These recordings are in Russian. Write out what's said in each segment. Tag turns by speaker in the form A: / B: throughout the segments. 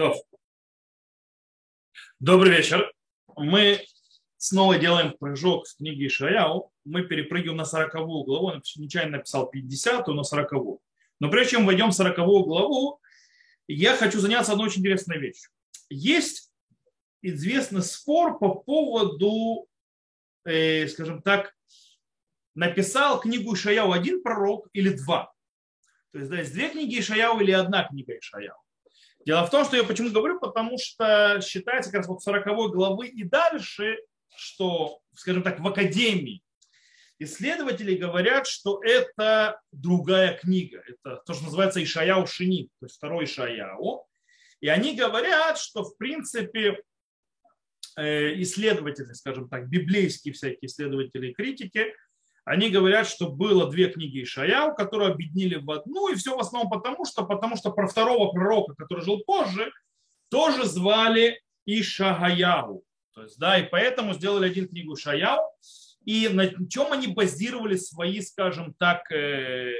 A: То. Добрый вечер. Мы снова делаем прыжок в книге Ишаяу. Мы перепрыгиваем на 40 главу. Я нечаянно написал 50, на 40 -у. Но прежде чем войдем в 40 главу, я хочу заняться одной очень интересной вещью. Есть известный спор по поводу, э, скажем так, написал книгу Ишаяу один пророк или два. То есть, да, есть две книги Ишаяу или одна книга Ишаяу. Дело в том, что я почему говорю, потому что считается как раз вот 40 главы и дальше, что, скажем так, в академии исследователи говорят, что это другая книга. Это то, что называется Ишаяу Шини, то есть второй Ишаяу. И они говорят, что в принципе э, исследователи, скажем так, библейские всякие исследователи и критики, они говорят, что было две книги Ишаяу, которые объединили в одну, и все в основном потому, что, потому что про второго пророка, который жил позже, тоже звали Ишагаяу. То есть, да, и поэтому сделали один книгу Ишаяу, и на чем они базировали свои, скажем так, э,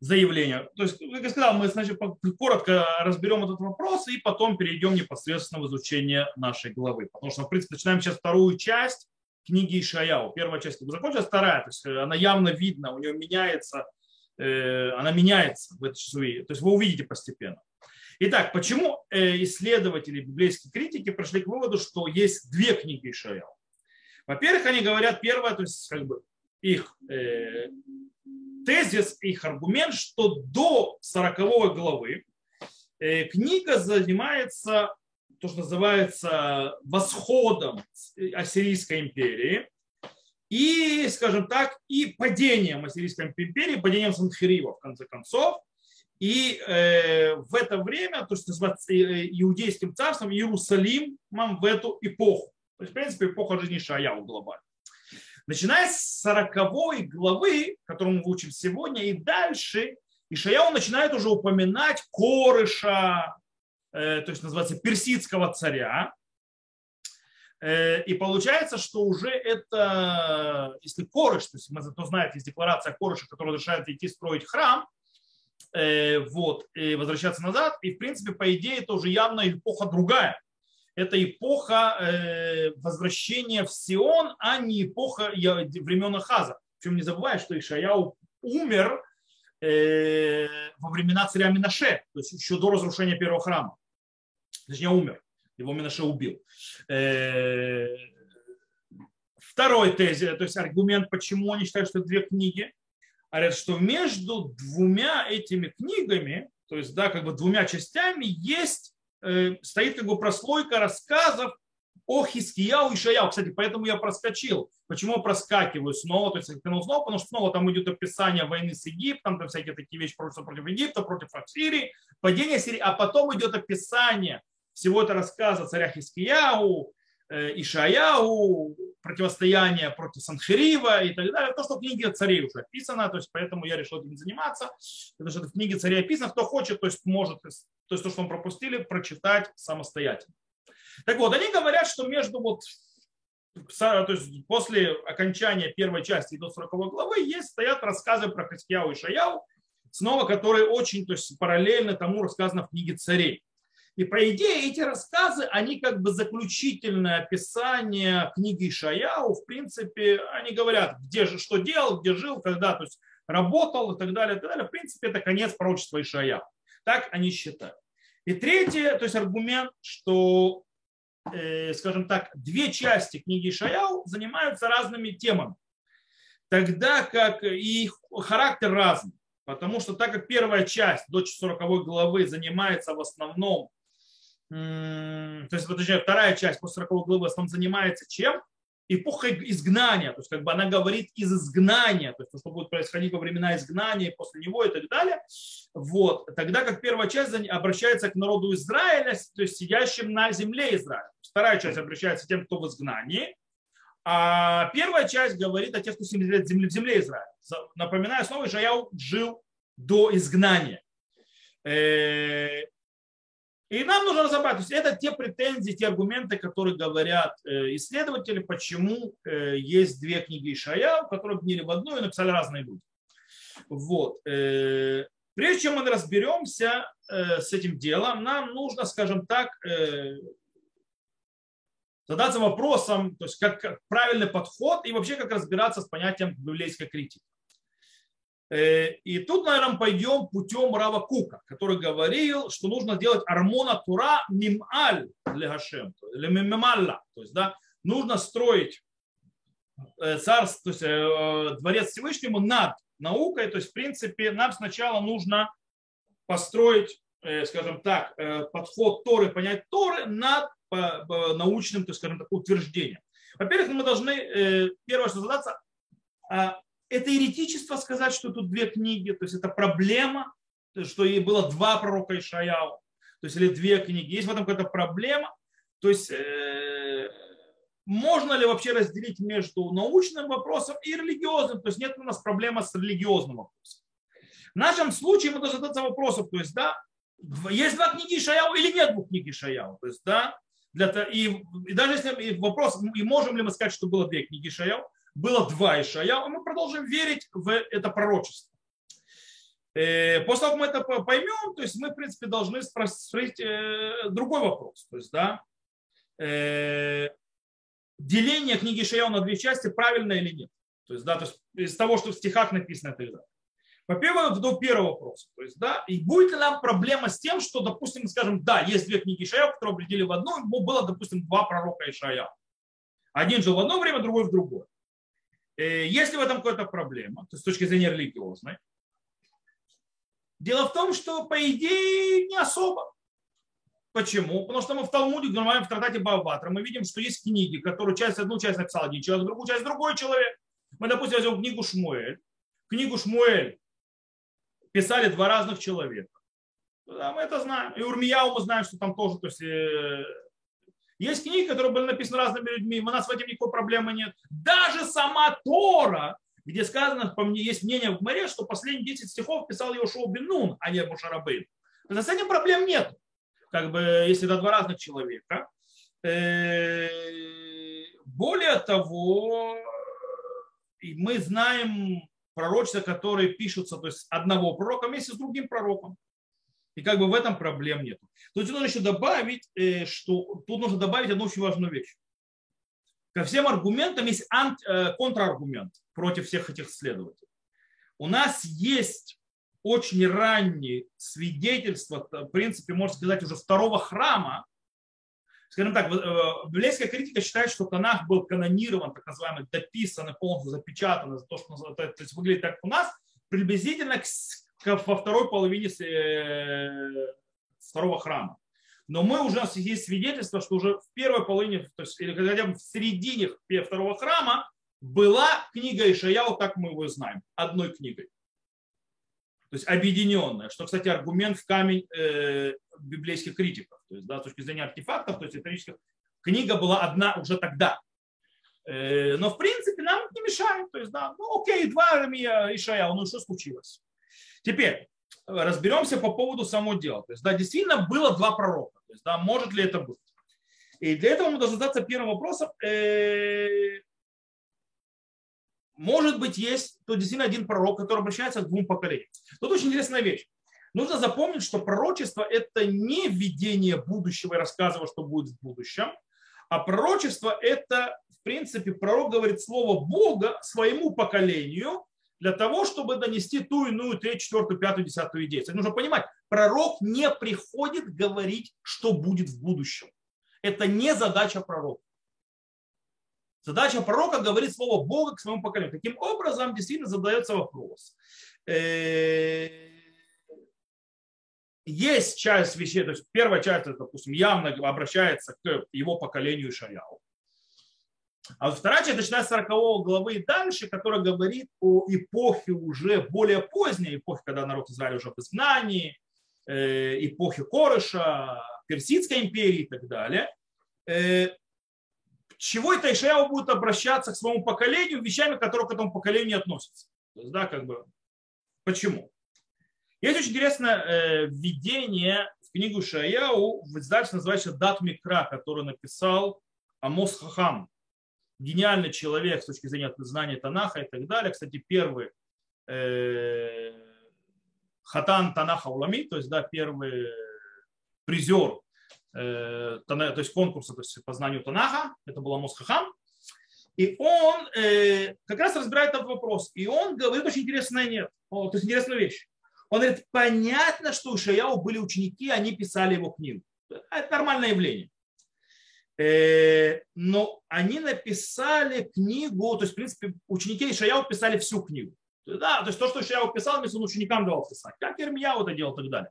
A: заявления. То есть, как я сказал, мы значит, коротко разберем этот вопрос и потом перейдем непосредственно в изучение нашей главы. Потому что, в принципе, начинаем сейчас вторую часть книги Ишаяу. Первая часть закончилась, вторая, то есть э, она явно видна, у нее меняется, э, она меняется в этой часовые. То есть вы увидите постепенно. Итак, почему э, исследователи, библейские критики пришли к выводу, что есть две книги Ишаяу? Во-первых, они говорят, первое, то есть как бы их э, тезис, их аргумент, что до 40 главы э, книга занимается то, что называется восходом Ассирийской империи и, скажем так, и падением Ассирийской империи, падением Санхирива, в конце концов. И э, в это время, то, что называется э, иудейским царством, Иерусалимом в эту эпоху. То есть, в принципе, эпоха жизни Шаяу глобально. Начиная с 40 главы, которую мы учим сегодня, и дальше, Ишаяу начинает уже упоминать Корыша, то есть называется персидского царя. Э, и получается, что уже это, если Корыш, то есть мы зато знаете, есть декларация Корыша, которая разрешает идти строить храм, э, вот, и возвращаться назад, и в принципе, по идее, это уже явно эпоха другая. Это эпоха возвращения в Сион, а не эпоха времен Ахаза. Причем не забывай, что Ишаяу умер во времена царя Минаше, то есть еще до разрушения первого храма. Точнее умер, его Минаше убил. Э, второй тезис, то есть аргумент, почему они считают, что это две книги, говорят, что между двумя этими книгами, то есть, да, как бы двумя частями есть, э, стоит как бы прослойка рассказов о Хискияу и Шаяу. Кстати, поэтому я проскочил. Почему я проскакиваю снова? То есть снова, потому что снова там идет описание войны с Египтом, там всякие такие вещи против, против Египта, против Сирии, падение Сирии, а потом идет описание всего это рассказа царя Хискияу, э, Ишаяу, противостояние против Санхирива и так далее. То, что в книге царей уже описано, то есть поэтому я решил этим заниматься, потому что это в книге царей описано, кто хочет, то есть может, то есть то, что мы пропустили, прочитать самостоятельно. Так вот, они говорят, что между вот то есть после окончания первой части до 40 главы есть, стоят рассказы про Хискияу и Шаяу, снова которые очень то есть, параллельно тому рассказано в книге царей. И по идее эти рассказы, они как бы заключительное описание книги Шаяу, в принципе, они говорят, где же, что делал, где жил, когда, то есть работал и так далее, и так далее. В принципе, это конец пророчества Ишаяу. Так они считают. И третье, то есть аргумент, что, скажем так, две части книги Шаяу занимаются разными темами. Тогда как и их характер разный. Потому что так как первая часть до 40 главы занимается в основном то есть, точнее, вторая часть после 40 главы в основном занимается чем? Эпохой изгнания, то есть как бы она говорит из изгнания, то есть то, что будет происходить во времена изгнания, после него и так далее. Вот. Тогда как первая часть обращается к народу Израиля, то есть сидящим на земле Израиля. Вторая часть обращается к тем, кто в изгнании, а первая часть говорит о тех, кто сидит в земле, в земле Израиля. Напоминаю снова, что я жил до изгнания. И нам нужно разобрать, то есть это те претензии, те аргументы, которые говорят э, исследователи, почему э, есть две книги Ишая, которые объединили в одну и написали разные люди. Вот. Э, Прежде чем мы разберемся с этим делом, нам нужно, скажем так, задаться вопросом, то есть как, как правильный подход и вообще как разбираться с понятием библейской критики. Э, и тут, наверное, пойдем путем Рава Кука, который говорил, что нужно делать армона тура мималь для Гашем, или мималла. То есть, да, нужно строить э, царство, то есть э, дворец Всевышнему над наукой. То есть, в принципе, нам сначала нужно построить, скажем так, подход Торы, понять Торы над научным, то есть, скажем так, утверждением. Во-первых, мы должны, первое, что задаться, а это еретичество сказать, что тут две книги, то есть это проблема, что и было два пророка Ишаяу, то есть или две книги. Есть в этом какая-то проблема. То есть э, можно ли вообще разделить между научным вопросом и религиозным? То есть нет у нас проблемы с религиозным вопросом. В нашем случае мы должны задаться вопросом, то есть, да, есть два книги Ишаяу или нет двух книг Ишаяу? То есть, да, для, и, и даже если и вопрос, и можем ли мы сказать, что было две книги Ишаяу, было два Ишая, и мы продолжим верить в это пророчество. Э, после того, как мы это поймем, то есть мы, в принципе, должны спросить э, другой вопрос. То есть, да, э, деление книги Ишаяу на две части правильно или нет. То есть, да, то есть из того, что в стихах написано это или Во-первых, до первого вопроса. То есть, да, и будет ли нам проблема с тем, что, допустим, скажем, да, есть две книги Ишая, которые определили в одну, было, допустим, два пророка Ишая. Один жил в одно время, другой в другое. Э, есть ли в этом какая-то проблема, то с точки зрения религиозной? Дело в том, что, по идее, не особо. Почему? Потому что мы в Талмуде, в трактате Баватра, мы видим, что есть книги, которые часть, одну часть написал один человек, другую часть другой человек. Мы, допустим, возьмем книгу Шмуэль. Книгу Шмуэль писали два разных человека. Да, мы это знаем. И Урмияу мы знаем, что там тоже то есть, э, есть книги, которые были написаны разными людьми, у нас в этом никакой проблемы нет. Даже сама Тора, где сказано, по мне, есть мнение в море, что последние 10 стихов писал Йошуа Бенун, а не Мушарабейн. С этим проблем нет. Как бы, если это два разных человека. Э, более того, мы знаем пророчества, которые пишутся то есть одного пророка вместе с другим пророком. И как бы в этом проблем нет. Тут нужно еще добавить, э, что тут нужно добавить одну очень важную вещь. Ко всем аргументам есть анти, э, контраргумент против всех этих следователей. У нас есть очень ранние свидетельства, в принципе, можно сказать, уже второго храма. Скажем так, э, библейская критика считает, что Танах был канонирован, так называемый, дописан полностью запечатан, за то, что то есть выглядит так у нас, приблизительно к во второй половине э, второго храма. Но мы уже, у нас есть свидетельство, что уже в первой половине, то есть, или хотя бы в середине второго храма была книга Ишаяу, так мы его знаем, одной книгой. То есть объединенная, что, кстати, аргумент в камень э, библейских критиков. То есть, да, с точки зрения артефактов, то есть исторических, книга была одна уже тогда. Э, но, в принципе, нам не мешает. То есть, да, ну окей, два Ишаяу, ну что случилось? Теперь разберемся по поводу самого дела. То есть, да, действительно было два пророка. То есть, да, может ли это быть? И для этого мы должны задаться первым вопросом. Э, может быть, есть то действительно один пророк, который обращается к двум поколениям. Тут очень интересная вещь. Нужно запомнить, что пророчество – это не видение будущего и рассказывание, что будет в будущем, а пророчество – это, в принципе, пророк говорит слово Бога своему поколению, для того, чтобы донести ту иную, третью, четвертую, пятую, десятую идею. Это нужно понимать, пророк не приходит говорить, что будет в будущем. Это не задача пророка. Задача пророка говорит слово Бога к своему поколению. Таким образом, действительно задается вопрос. Э, есть часть вещей, то есть первая часть, допустим, явно обращается к его поколению Шаяу. А вот вторая часть, начиная с 40 главы и дальше, которая говорит о эпохе уже более поздней, эпохе, когда народ Израиля уже в изгнании, э, эпохе Корыша, Персидской империи и так далее. Э, чего это Ишаяу будет обращаться к своему поколению вещами, которые к этому поколению не относятся. То есть, да, как бы, почему? Есть очень интересное э, введение в книгу Шаяу издательстве, называется Дат Микра, который написал Амос Хахам гениальный человек с точки зрения знания Танаха и так далее. Кстати, первый э, Хатан Танаха Улами, то есть да, первый призер э, то есть конкурса то есть по знанию Танаха, это был Амос Хахам, и он э, как раз разбирает этот вопрос. И он говорит очень интересная, нет, то есть интересную вещь. Он говорит, понятно, что у Шаяу были ученики, они писали его книгу. Это нормальное явление. Э, но они написали книгу, то есть, в принципе, ученики Ишаяу писали всю книгу. Да, то есть то, что Ишаяу писал, он ученикам давал писать. Как Ирмияу это делал и так далее.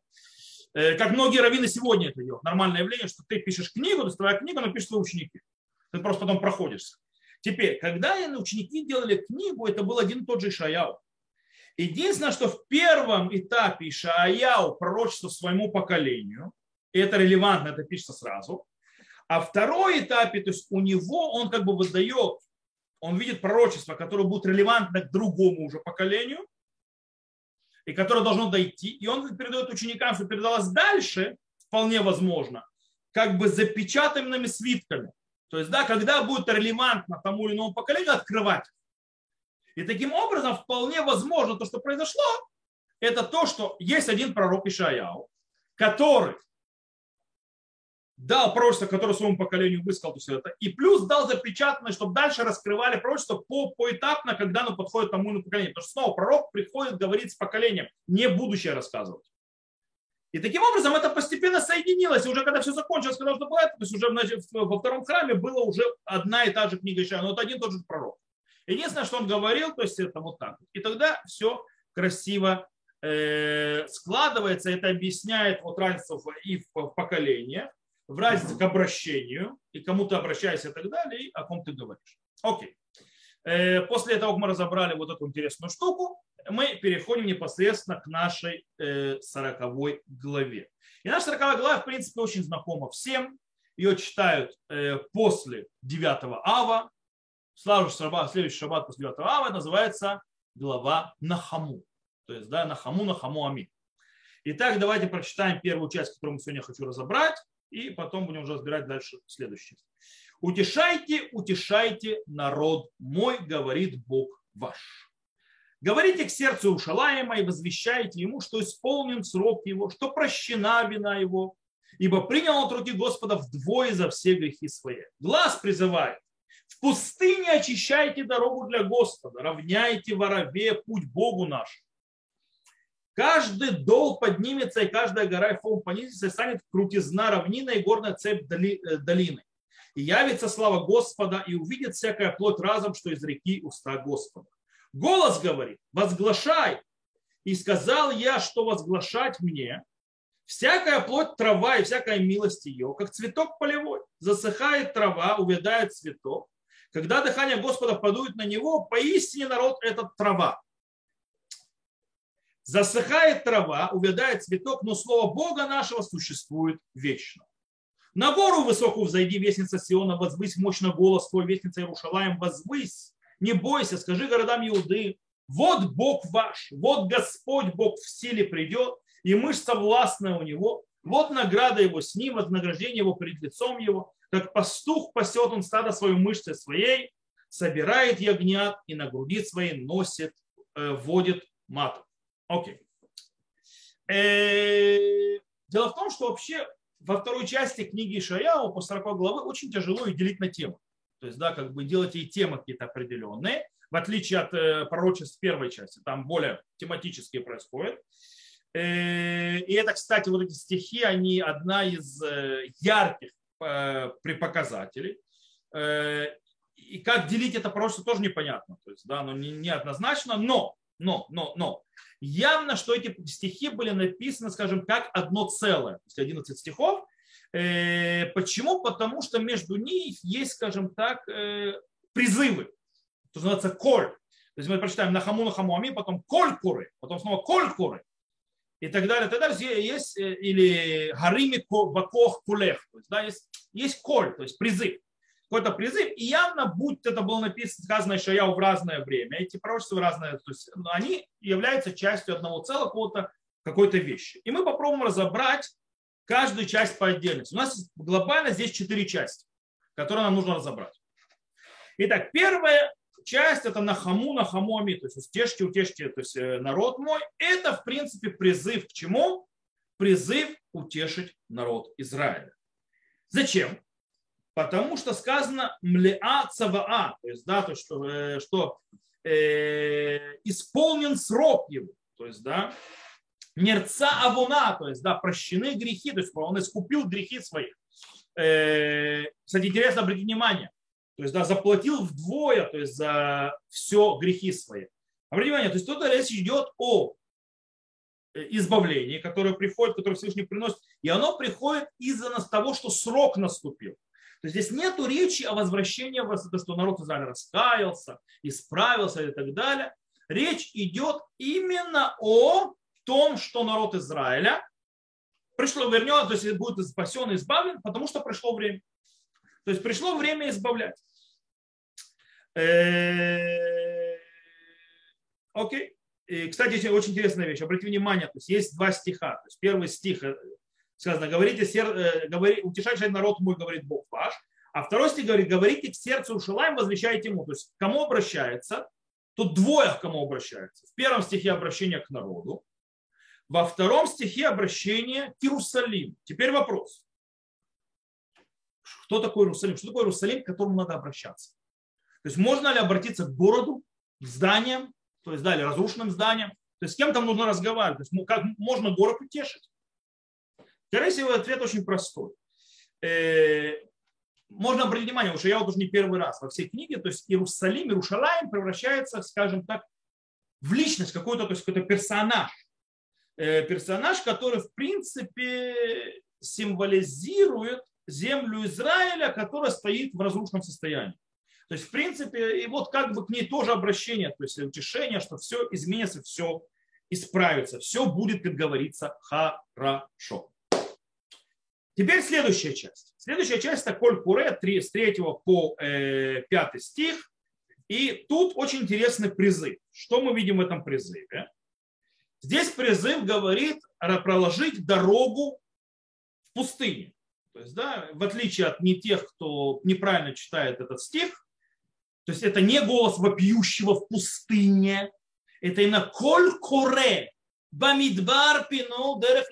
A: Э, как многие раввины сегодня это делают. Нормальное явление, что ты пишешь книгу, то есть твоя книга, но пишешь твои ученики. Ты просто потом проходишься. Теперь, когда ученики делали книгу, это был один и тот же Ишаяу. Единственное, что в первом этапе Ишаяу пророчество своему поколению, и это релевантно, это пишется сразу, а второй этапе, то есть у него он как бы выдает, он видит пророчество, которое будет релевантно к другому уже поколению, и которое должно дойти, и он передает ученикам, что передалось дальше, вполне возможно, как бы запечатанными свитками. То есть, да, когда будет релевантно тому или иному поколению открывать. И таким образом вполне возможно то, что произошло, это то, что есть один пророк Ишаяу, который дал пророчество, которое своему поколению высказал все это, и плюс дал запечатанное, чтобы дальше раскрывали пророчество по, поэтапно, когда оно подходит тому на поколение. Потому что снова пророк приходит говорить с поколением, не будущее рассказывать. И таким образом это постепенно соединилось. И уже когда все закончилось, когда что было это, то есть уже значит, во втором храме была уже одна и та же книга Ишая, но это один и тот же пророк. Единственное, что он говорил, то есть это вот так. И тогда все красиво э, складывается, это объясняет вот разницу и в поколениях, в разнице к обращению, и кому ты обращаешься и так далее, и о ком ты говоришь. Окей. Э, после того, как мы разобрали вот эту интересную штуку, мы переходим непосредственно к нашей э, сороковой главе. И наша сороковая глава, в принципе, очень знакома всем. Ее читают э, после 9 ава. Следующий шаббат, следующий шаббат после 9 ава называется глава Нахаму. То есть, да, Нахаму, Нахаму, Ами. Итак, давайте прочитаем первую часть, которую мы сегодня хочу разобрать и потом будем уже разбирать дальше следующее. Утешайте, утешайте народ мой, говорит Бог ваш. Говорите к сердцу Ушалаема и возвещайте ему, что исполнен срок его, что прощена вина его, ибо принял от руки Господа вдвое за все грехи свои. Глаз призывает. В пустыне очищайте дорогу для Господа, равняйте ворове путь Богу нашему. Каждый дол поднимется, и каждая гора и холм понизится, и станет крутизна равнина и горная цепь э, долины. И явится слава Господа, и увидит всякая плоть разом, что из реки уста Господа. Голос говорит, возглашай. И сказал я, что возглашать мне, всякая плоть трава и всякая милость ее, как цветок полевой. Засыхает трава, увядает цветок. Когда дыхание Господа подует на него, поистине народ этот трава. Засыхает трава, увядает цветок, но слово Бога нашего существует вечно. На гору высокую взойди, вестница Сиона, возвысь мощно голос твой, вестница Иерушалаем, возвысь, не бойся, скажи городам Иуды, вот Бог ваш, вот Господь Бог в силе придет, и мышца властная у него, вот награда его с ним, вознаграждение его перед лицом его, как пастух пасет он стадо свою мышцей своей, собирает ягнят и на груди своей носит, э, водит матом. Окей. Э, дело в том, что вообще во второй части книги Шаяу по 40 главы очень тяжело ее делить на темы. То есть, да, как бы делать и темы какие-то определенные, в отличие от э, пророчеств первой части, там более тематические происходят. Э, и это, кстати, вот эти стихи, они одна из ярких припоказателей. И как делить это пророчество тоже непонятно. То есть, да, оно не, не однозначно, но, но, но, но Явно, что эти стихи были написаны, скажем, как одно целое, то есть 11 стихов. Э, почему? Потому что между них есть, скажем так, э, призывы. То называется коль. То есть мы прочитаем нахаму нахаму ами, потом коль куры, потом снова коль куры. И так далее, так далее. Есть, э, или гарими вакох кулех. То есть, да, есть, есть коль, то есть призыв какой-то призыв, и явно, будь это было написано, сказано Ишаяу в разное время, эти пророчества разные, то есть ну, они являются частью одного целого какого-то какой-то вещи. И мы попробуем разобрать каждую часть по отдельности. У нас глобально здесь четыре части, которые нам нужно разобрать. Итак, первая часть это на хаму, на хамоми, то есть утешьте, утешьте, то есть э, народ мой. Это, в принципе, призыв к чему? Призыв утешить народ Израиля. Зачем? Потому что сказано млеа цаваа, то есть, да, то, что, э, что э, исполнен срок его, то есть, да, нерца авуна, то есть, да, прощены грехи, то есть он искупил грехи свои. Э, кстати, интересно обратить внимание, то есть, да, заплатил вдвое, то есть, за все грехи свои. Обратите внимание, то есть, тут речь идет о э, избавлении, которое приходит, которое Всевышний приносит, и оно приходит из-за того, что срок наступил. То есть здесь нет речи о возвращении в то, что народ Израиля раскаялся, исправился и так далее. Речь идет именно о том, что народ Израиля пришло, вернет, то есть будет спасен и избавлен, потому что пришло время. То есть пришло время избавлять. Э, окей. И, кстати, очень интересная вещь. Обратите внимание, то есть есть два стиха. То есть первый стих э, сказано, говорите, сер... Э, говори, утешайте народ мой, говорит Бог ваш. А второй стих говорит, говорите к сердцу Ушалаем, возвещайте ему. То есть кому обращается? Тут двое к кому обращается. В первом стихе обращение к народу. Во втором стихе обращение к Иерусалиму. Теперь вопрос. Кто такой Иерусалим? Что такое Иерусалим, к которому надо обращаться? То есть можно ли обратиться к городу, к зданиям, то есть да, разрушенным зданиям? То есть с кем там нужно разговаривать? То есть как можно город утешить? Скорее всего, ответ очень простой. Э, можно обратить внимание, потому что я вот уже не первый раз во всей книге, то есть Иерусалим, Иерушалаем превращается, скажем так, в личность, какой-то, то есть какой-то персонаж. Э, персонаж, который, в принципе, символизирует землю Израиля, которая стоит в разрушенном состоянии. То есть, в принципе, и вот как бы к ней тоже обращение, то есть утешение, что все изменится, все исправится, все будет, как говорится, хорошо. Теперь следующая часть. Следующая часть это Коль Куре 3, с 3 по э, 5 стих. И тут очень интересный призыв. Что мы видим в этом призыве? Здесь призыв говорит проложить дорогу в пустыне. То есть, да, в отличие от не тех, кто неправильно читает этот стих, то есть это не голос вопиющего в пустыне, это именно коль коре, бамидбар пину дерех.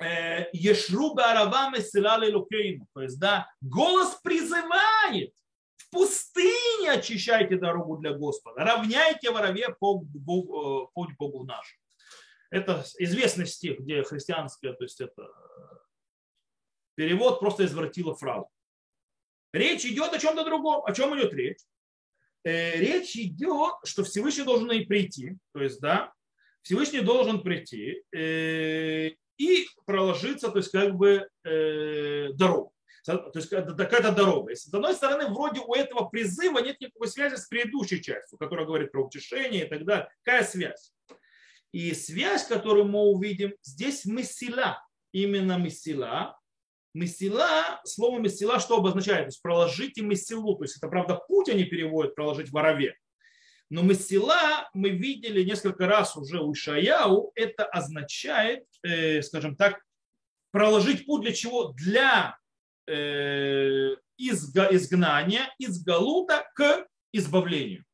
A: Э, Ешру Барава Месила Лелукейну. То есть, да, голос призывает в пустыне очищайте дорогу для Господа, равняйте ворове путь Богу, Богу нашему. Это известный стих, где христианское, то есть это перевод просто извратила фразу. Речь идет о чем-то другом. О чем идет речь? Э, речь идет, что Всевышний должен и прийти, то есть, да, Всевышний должен прийти э, и проложиться, то есть как бы э, дорогу. То есть какая-то дорога. С одной стороны, вроде у этого призыва нет никакой связи с предыдущей частью, которая говорит про утешение и так далее. Какая связь? И связь, которую мы увидим, здесь месила, именно месила. Месила, слово месила что обозначает? То есть проложите месилу. То есть это, правда, путь они переводят, проложить ворове. Но Месила мы видели несколько раз уже у Ишаяу, это означает, э, скажем так, проложить путь для чего? Для э, изгнания, из Галута к избавлению.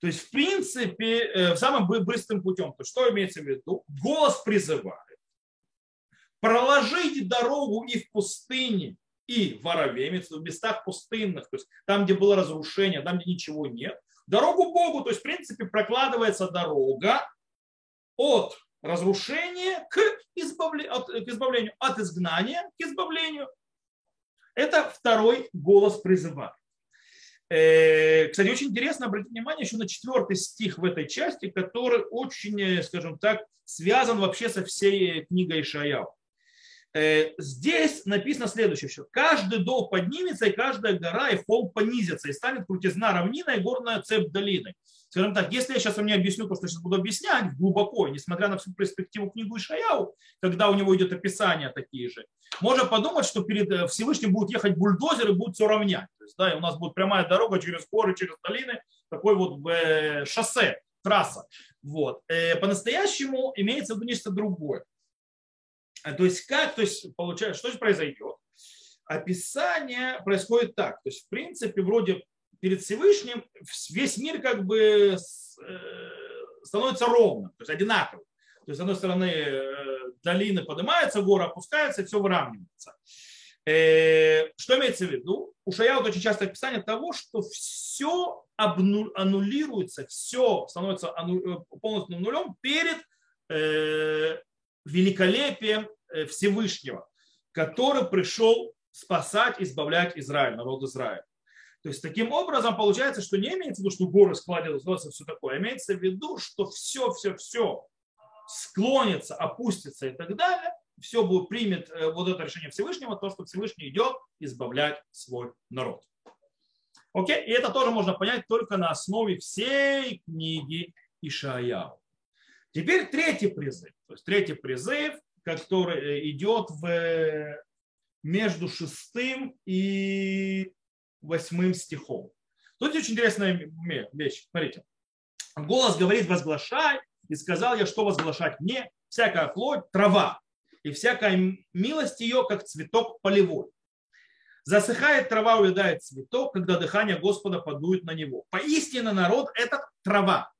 A: То есть, в принципе, э, самым быстрым путем. То что имеется в виду? Голос призывает проложить дорогу и в пустыне, и в Араве, в местах пустынных, то есть там, где было разрушение, там, где ничего нет, дорогу Богу, то есть, в принципе, прокладывается дорога от разрушения к избавлению, от, к избавлению, от изгнания к избавлению. Это второй голос призыва. Э, кстати, очень интересно обратить внимание еще на четвертый стих в этой части, который очень, э, скажем так, связан вообще со всей книгой Ишаяу. Э, здесь написано следующее, что каждый дол поднимется, и каждая гора и холм понизится, и станет крутизна равнина и горная цепь долины. Скажем так, если я сейчас вам не объясню то, что сейчас буду объяснять глубоко, несмотря на всю перспективу книгу Ишаяу, когда у него идет описание такие же, можно подумать, что перед э, Всевышним будут ехать бульдозеры, будут все равнять. То есть, да, и у нас будет прямая дорога через горы, через долины, такой вот э, шоссе, трасса. Вот. По-настоящему имеется в виду нечто другое. То есть как, то есть получается, что же произойдет? описание происходит так. То есть, в принципе, вроде перед Всевышним весь мир как бы становится ровным, то есть одинаковым. То есть, с одной стороны, долины поднимаются, горы опускаются, все выравнивается. Что имеется в виду? У Шаяут очень часто описание того, что все аннулируется, все становится полностью нулем перед великолепием Всевышнего, который пришел спасать, избавлять Израиль, народ Израиля. То есть таким образом получается, что не имеется в виду, что горы складываются, все такое, а имеется в виду, что все, все, все склонится, опустится и так далее, все будет, примет э, вот это решение Всевышнего, то, что Всевышний идет избавлять свой народ. Окей? И это тоже можно понять только на основе всей книги Ишаяу. Теперь третий призыв. То есть третий призыв, который э, идет в, э, между шестым и восьмым стихом. Тут очень интересная вещь. Смотрите. Голос говорит, возглашай, и сказал я, что возглашать мне, всякая плоть, трава, и всякая милость ее, как цветок полевой. Засыхает трава, увядает цветок, когда дыхание Господа подует на него. Поистине народ – это трава.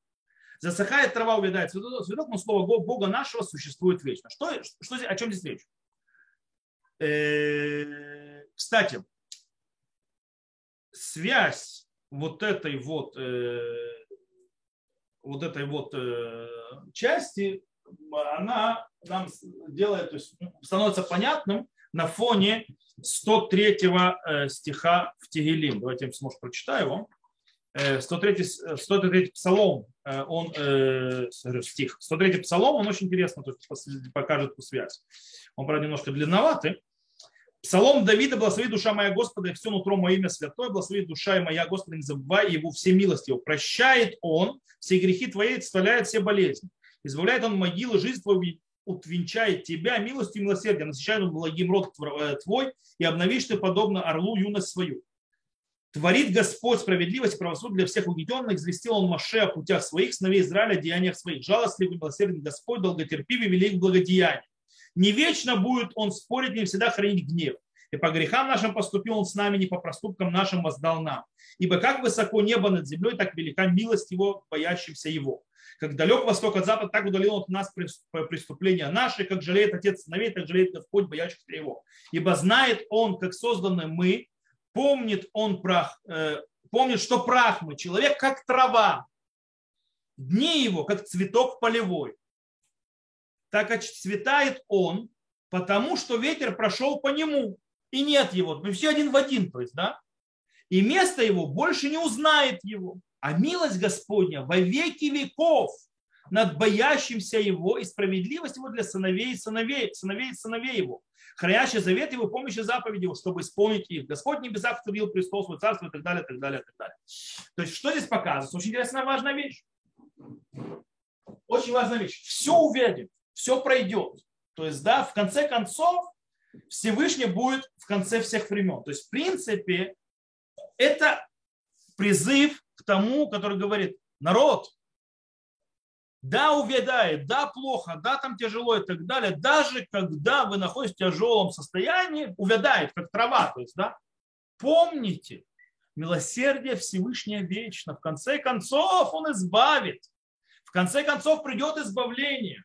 A: Засыхает трава, увядает цветок, цветок но слово Бога нашего существует вечно. Что, что, о чем здесь речь? Э, кстати, связь вот этой вот, э, вот этой вот э, части, она нам делает, то есть становится понятным на фоне 103 э, стиха в Тегелим. Давайте я, может, прочитаю его. 103, 103 псалом, он, стих, 103 псалом, он очень интересно то есть покажет эту связь. Он, правда, немножко длинноватый, Псалом Давида, благослови душа моя Господа, и все нутро мое имя святое, благослови душа моя Господа, не забывай его все милости его. Прощает он все грехи твои, исцеляет все болезни. Избавляет он могилы, жизнь твою утвенчает тебя милостью и милосердием, насыщает он благим род э, твой, и обновишь ты подобно орлу юность свою. Творит Господь справедливость и правосудие для всех угнетенных, известил он Маше о путях своих, сыновей Израиля, деяниях своих. Жалостливый, милосердный Господь, долготерпивый, велик благодеяний. Не вечно будет он спорить, не всегда хранить гнев. И по грехам нашим поступил он с нами, не по проступкам нашим воздал нам. Ибо как высоко небо над землей, так велика милость его, боящимся его. Как далек восток от запада, так удалил он от нас преступления наши, как жалеет Отец сыновей, так жалеет Господь, боящихся его. Ибо знает он, как созданы мы, помнит он прах, э, помнит, что прах мы, человек как трава, дни его, как цветок полевой так отцветает он, потому что ветер прошел по нему, и нет его. Мы все один в один, то есть, да? И место его больше не узнает его. А милость Господня во веки веков над боящимся его и справедливость его для сыновей и сыновей, сыновей и сыновей его, хранящий завет его, помощи заповеди его, чтобы исполнить их. Господь в небесах вступил престол свой царство и так далее, и так далее, и так далее. То есть, что здесь показывается? Очень интересная, важная вещь. Очень важная вещь. Все увидим все пройдет. То есть, да, в конце концов, Всевышний будет в конце всех времен. То есть, в принципе, это призыв к тому, который говорит, народ, да, увядает, да, плохо, да, там тяжело и так далее, даже когда вы находитесь в тяжелом состоянии, увядает, как трава, то есть, да, помните, милосердие Всевышнее вечно, в конце концов он избавит, в конце концов придет избавление.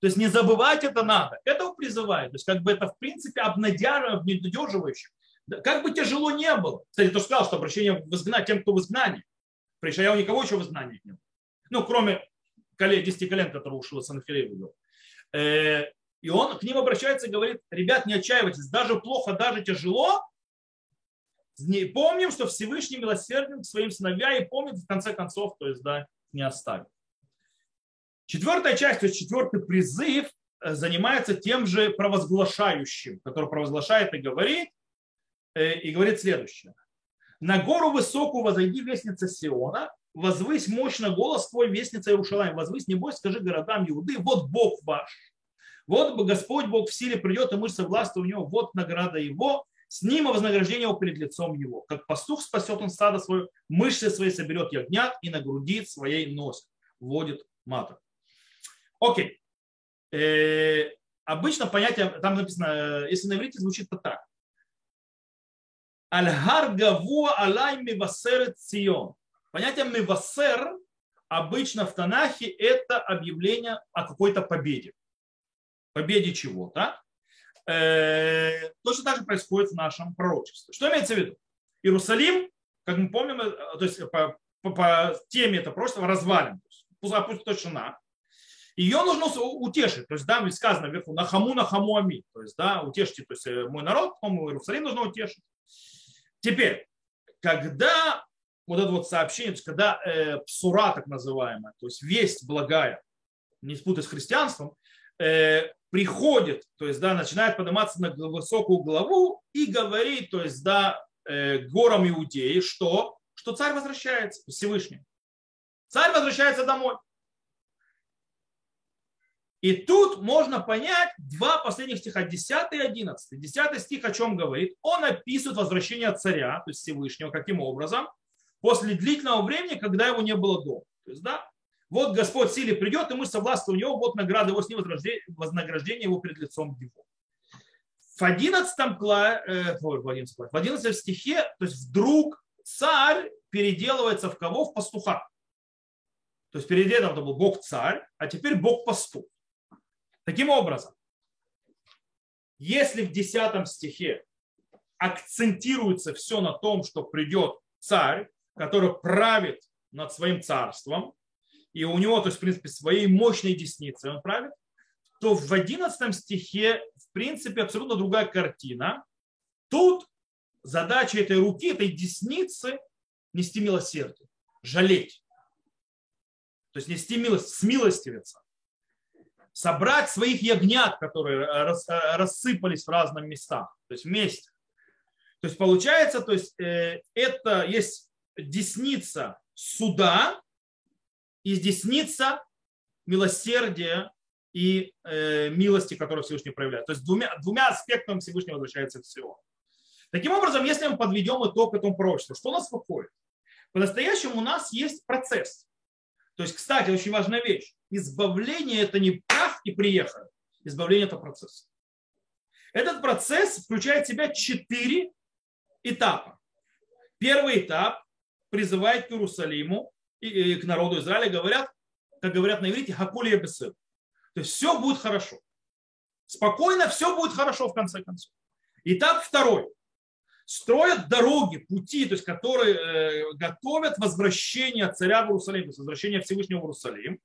A: То есть не забывать это надо. Этого призывает. То есть как бы это в принципе обнадеживающе. Как бы тяжело не было. Кстати, то сказал, что обращение в изгнание тем, кто в изгнании. У никого еще в изгнании не было. Ну, кроме колен, 10 колен, которые ушел Санхилеев. Э, и он к ним обращается и говорит, ребят, не отчаивайтесь, даже плохо, даже тяжело, помним, что Всевышний милосерден к своим сыновьям и помнит в конце концов, то есть, да, не оставит. Четвертая часть, то есть четвертый призыв э, занимается тем же провозглашающим, который провозглашает и говорит, э, и говорит следующее. На гору высокую возойди вестница Сиона, возвысь мощно голос твой, вестница Иерушалаем, возвысь, не бойся, скажи городам Иуды, вот Бог ваш. Вот Господь Бог в силе придет, и мышцы власти у него, вот награда его, с ним и вознаграждение его перед лицом его. Как пастух спасет он стадо свое, мышцы свои соберет ягнят и на груди своей носит, вводит маток. Окей. Э, обычно понятие, там написано, э, если на иврите звучит то так. Аль-Гар Гавуа Алай Мивасер Цион. Понятие Мивасер обычно в Танахе это объявление о какой-то победе. Победе чего-то. Э, точно так же происходит в нашем пророчестве. Что имеется в виду? Иерусалим, как мы помним, э, то есть по, по, по теме это просто развален, опустошена. Ее нужно утешить. То есть, да, сказано вверху, на хаму, на хаму ами. То есть, да, утешьте то есть, э, мой народ, потом Иерусалим нужно утешить. Теперь, когда вот это вот сообщение, то есть, когда э, псура так называемая, то есть весть благая, не спутать с христианством, э, приходит, то есть, да, начинает подниматься на высокую главу и говорит, то есть, да, э, горам Иудеи, что, что царь возвращается, Всевышний. Царь возвращается домой. И тут можно понять два последних стиха, 10 и 11. 10 стих о чем говорит? Он описывает возвращение царя, то есть Всевышнего, каким образом? После длительного времени, когда его не было дома. То есть, да, вот Господь силе придет, и мы согластвуем его, вот награда его с ним, вознаграждение его пред лицом его. В 11, э, в 11, в 11 стихе, то есть вдруг царь переделывается в кого? В пастуха. То есть перед этим это был Бог царь, а теперь Бог пастух. Таким образом, если в 10 стихе акцентируется все на том, что придет царь, который правит над своим царством, и у него, то есть, в принципе, своей мощной десницей он правит, то в 11 стихе, в принципе, абсолютно другая картина. Тут задача этой руки, этой десницы нести милосердие, жалеть. То есть нести милость, смилостивиться собрать своих ягнят, которые э, э, рассыпались в разных местах, то есть вместе. То есть получается, то есть э, это есть десница суда и десница милосердия и милости, которую Всевышний проявляет. То есть двумя, двумя аспектами Всевышний возвращается всего. Таким образом, если мы подведем итог этому пророчеству, что нас выходит? По-настоящему у нас есть процесс. То есть, кстати, очень важная вещь. Избавление – это не и приехали. Избавление – это процесс. Этот процесс включает в себя четыре этапа. Первый этап призывает к Иерусалиму и к народу Израиля, говорят, как говорят на иврите, хакули бесед. То есть все будет хорошо. Спокойно все будет хорошо в конце концов. Этап второй строят дороги, пути, то есть, которые э, готовят возвращение царя в Иерусалим, то есть возвращение Всевышнего в Иерусалим.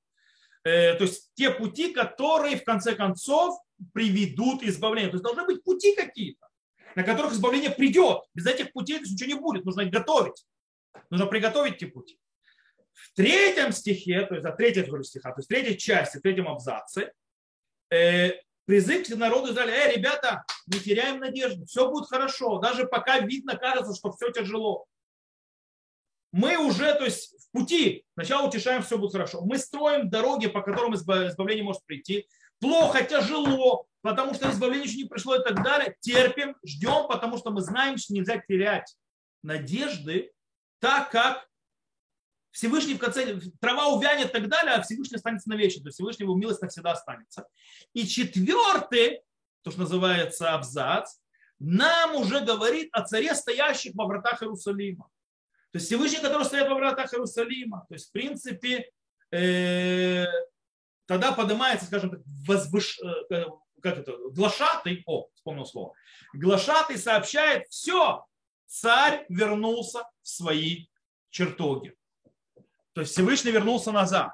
A: Э, то есть те пути, которые в конце концов приведут избавление. То есть должны быть пути какие-то, на которых избавление придет. Без этих путей ничего не будет. Нужно их готовить. Нужно приготовить эти пути. В третьем стихе, то есть за третьей стиха, то есть в третьей части, в третьем абзаце, э, призыв к народу Израиля, эй, ребята, не теряем надежды, все будет хорошо, даже пока видно, кажется, что все тяжело. Мы уже, то есть в пути, сначала утешаем, все будет хорошо. Мы строим дороги, по которым избавление может прийти. Плохо, тяжело, потому что избавление еще не пришло и так далее. Терпим, ждем, потому что мы знаем, что нельзя терять надежды, так как Всевышний в конце, трава увянет и так далее, а Всевышний останется навечно. То есть Всевышний его милость навсегда останется. И четвертый, то, что называется абзац, нам уже говорит о царе, стоящих во вратах Иерусалима. То есть Всевышний, который стоит во вратах Иерусалима. То есть, в принципе, э, тогда поднимается, скажем так, возвыш... Э, как это, глашатый, о, вспомнил слово, глашатый сообщает, все, царь вернулся в свои чертоги. То есть Всевышний вернулся назад.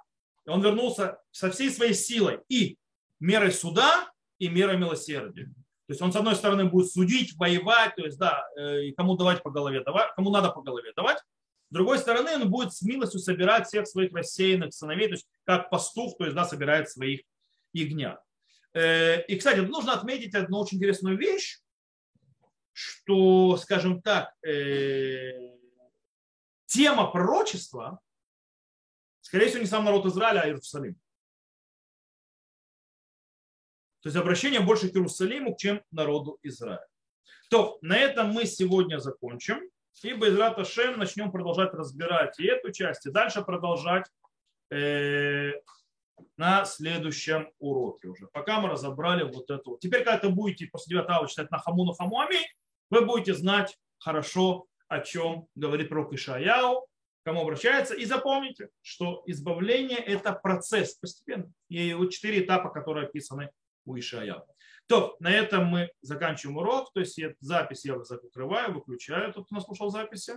A: Он вернулся со всей своей силой и мерой суда, и мерой милосердия. То есть он, с одной стороны, будет судить, воевать, то есть, да, э, кому давать по голове, давать, кому надо по голове давать. С другой стороны, он будет с милостью собирать всех своих рассеянных сыновей, то есть как пастух, то есть, да, собирает своих ягнят. Э, и, кстати, нужно отметить одну очень интересную вещь, что, скажем так, э, тема пророчества Скорее всего, не сам народ Израиля, а Иерусалим. То есть обращение больше к Иерусалиму, чем народу Израиля. То, на этом мы сегодня закончим. И Байзрат Ашем начнем продолжать разбирать и эту часть, и дальше продолжать э, на следующем уроке уже. Пока мы разобрали вот это. Теперь, когда вы будете после 9 читать на Хамуну Хамуами, вы будете знать хорошо, о чем говорит пророк Ишаяу, кому обращается. И запомните, что избавление – это процесс постепенно. И вот четыре этапа, которые описаны у Ишаяу. То, на этом мы заканчиваем урок. То есть запись я закрываю, выключаю, тот, кто наслушал записи.